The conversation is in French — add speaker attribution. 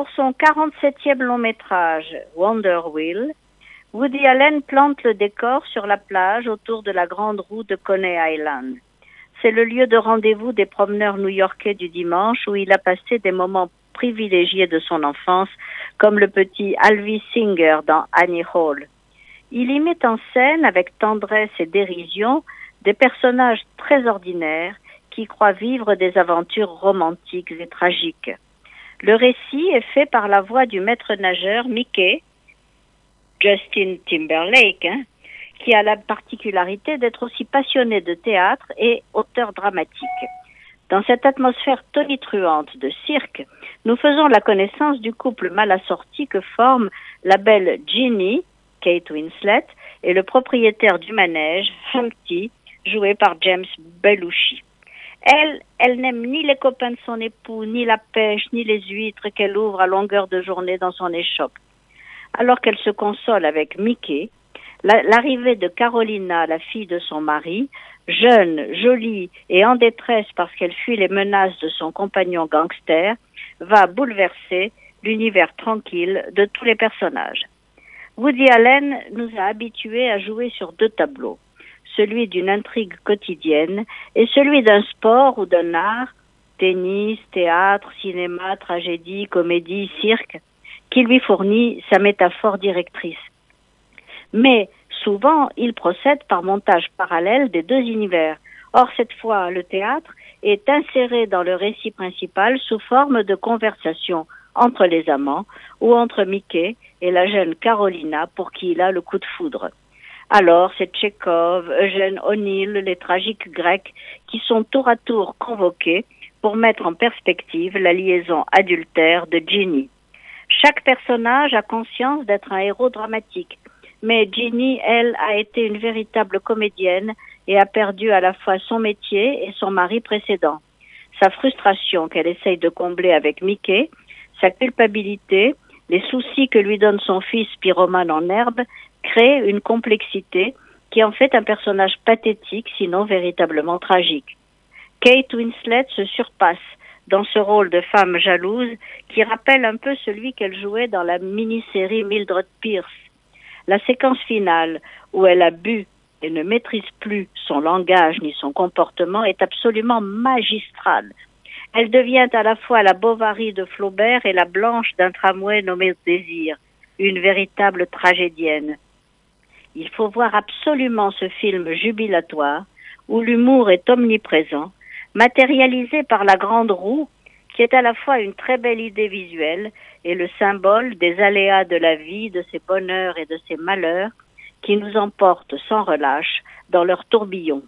Speaker 1: pour son 47e long métrage Wonder Wheel, Woody Allen plante le décor sur la plage autour de la grande roue de Coney Island. C'est le lieu de rendez-vous des promeneurs new-yorkais du dimanche où il a passé des moments privilégiés de son enfance, comme le petit Alvy Singer dans Annie Hall. Il y met en scène avec tendresse et dérision des personnages très ordinaires qui croient vivre des aventures romantiques et tragiques. Le récit est fait par la voix du maître nageur Mickey, Justin Timberlake, hein, qui a la particularité d'être aussi passionné de théâtre et auteur dramatique. Dans cette atmosphère tonitruante de cirque, nous faisons la connaissance du couple mal assorti que forment la belle Ginny, Kate Winslet, et le propriétaire du manège, Humpty, joué par James Belushi. Elle, elle n'aime ni les copains de son époux, ni la pêche, ni les huîtres qu'elle ouvre à longueur de journée dans son échoppe. Alors qu'elle se console avec Mickey, l'arrivée de Carolina, la fille de son mari, jeune, jolie et en détresse parce qu'elle fuit les menaces de son compagnon gangster, va bouleverser l'univers tranquille de tous les personnages. Woody Allen nous a habitués à jouer sur deux tableaux, celui d'une intrigue quotidienne et celui d'un sport ou d'un art, tennis, théâtre, cinéma, tragédie, comédie, cirque, qui lui fournit sa métaphore directrice. Mais souvent, il procède par montage parallèle des deux univers. Or, cette fois, le théâtre est inséré dans le récit principal sous forme de conversation entre les amants ou entre Mickey et la jeune Carolina pour qui il a le coup de foudre. Alors, c'est Tchekhov, Eugène O'Neill, les tragiques grecs qui sont tour à tour convoqués pour mettre en perspective la liaison adultère de Ginny. Chaque personnage a conscience d'être un héros dramatique, mais Ginny, elle, a été une véritable comédienne et a perdu à la fois son métier et son mari précédent. Sa frustration qu'elle essaye de combler avec Mickey, sa culpabilité, les soucis que lui donne son fils pyromane en herbe créent une complexité qui en fait un personnage pathétique, sinon véritablement tragique. Kate Winslet se surpasse dans ce rôle de femme jalouse qui rappelle un peu celui qu'elle jouait dans la mini-série Mildred Pierce. La séquence finale où elle a bu et ne maîtrise plus son langage ni son comportement est absolument magistrale. Elle devient à la fois la Bovary de Flaubert et la Blanche d'un tramway nommé Désir, une véritable tragédienne. Il faut voir absolument ce film jubilatoire où l'humour est omniprésent matérialisé par la grande roue, qui est à la fois une très belle idée visuelle et le symbole des aléas de la vie, de ses bonheurs et de ses malheurs, qui nous emportent sans relâche dans leur tourbillon.